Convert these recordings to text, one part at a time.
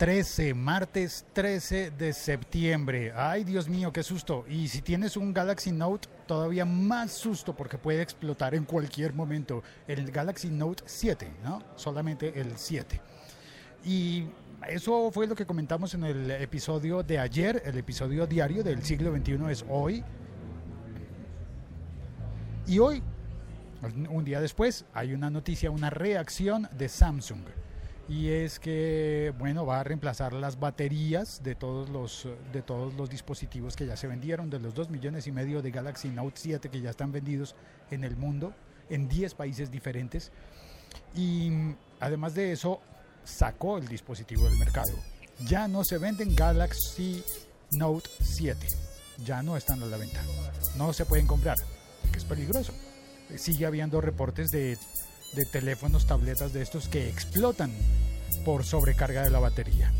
13, martes 13 de septiembre. Ay, Dios mío, qué susto. Y si tienes un Galaxy Note, todavía más susto porque puede explotar en cualquier momento. El Galaxy Note 7, ¿no? Solamente el 7. Y eso fue lo que comentamos en el episodio de ayer, el episodio diario del siglo XXI es hoy. Y hoy, un día después, hay una noticia, una reacción de Samsung y es que bueno va a reemplazar las baterías de todos los de todos los dispositivos que ya se vendieron de los 2 millones y medio de Galaxy Note 7 que ya están vendidos en el mundo en 10 países diferentes. Y además de eso sacó el dispositivo del mercado. Ya no se venden Galaxy Note 7 ya no están a la venta. No se pueden comprar que es peligroso. Sigue habiendo reportes de de teléfonos, tabletas de estos que explotan por sobrecarga de la batería.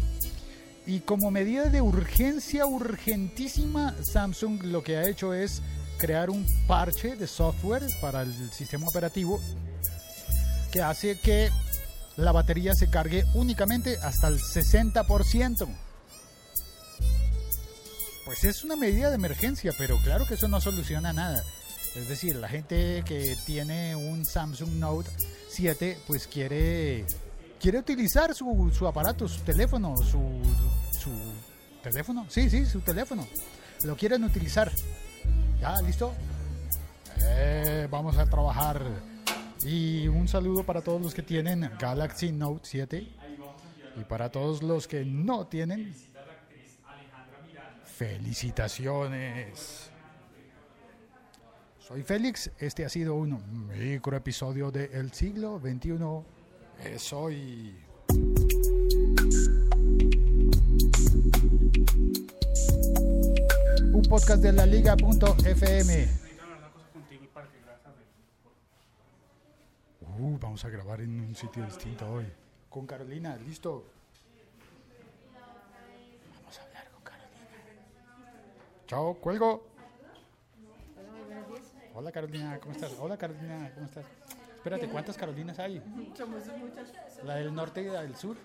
Y como medida de urgencia urgentísima, Samsung lo que ha hecho es crear un parche de software para el sistema operativo que hace que la batería se cargue únicamente hasta el 60%. Pues es una medida de emergencia, pero claro que eso no soluciona nada. Es decir, la gente que tiene un Samsung Note 7 pues quiere quiere utilizar su, su aparato, su teléfono, su, teléfono, sí, sí, su teléfono. Lo quieren utilizar. ¿Ya? ¿Listo? Eh, vamos a trabajar. Y un saludo para todos los que tienen Galaxy Note 7 y para todos los que no tienen. Felicitaciones. Soy Félix, este ha sido un micro episodio de El siglo XXI. Soy. Un podcast de la liga.fm. Uh, vamos a grabar en un sitio distinto hoy. Con Carolina, listo. Vamos a hablar con Carolina. Chao, cuelgo. Hola Carolina, ¿cómo estás? Hola Carolina, ¿cómo estás? Espérate, ¿cuántas Carolinas hay? Somos muchas. ¿La del norte y la del sur?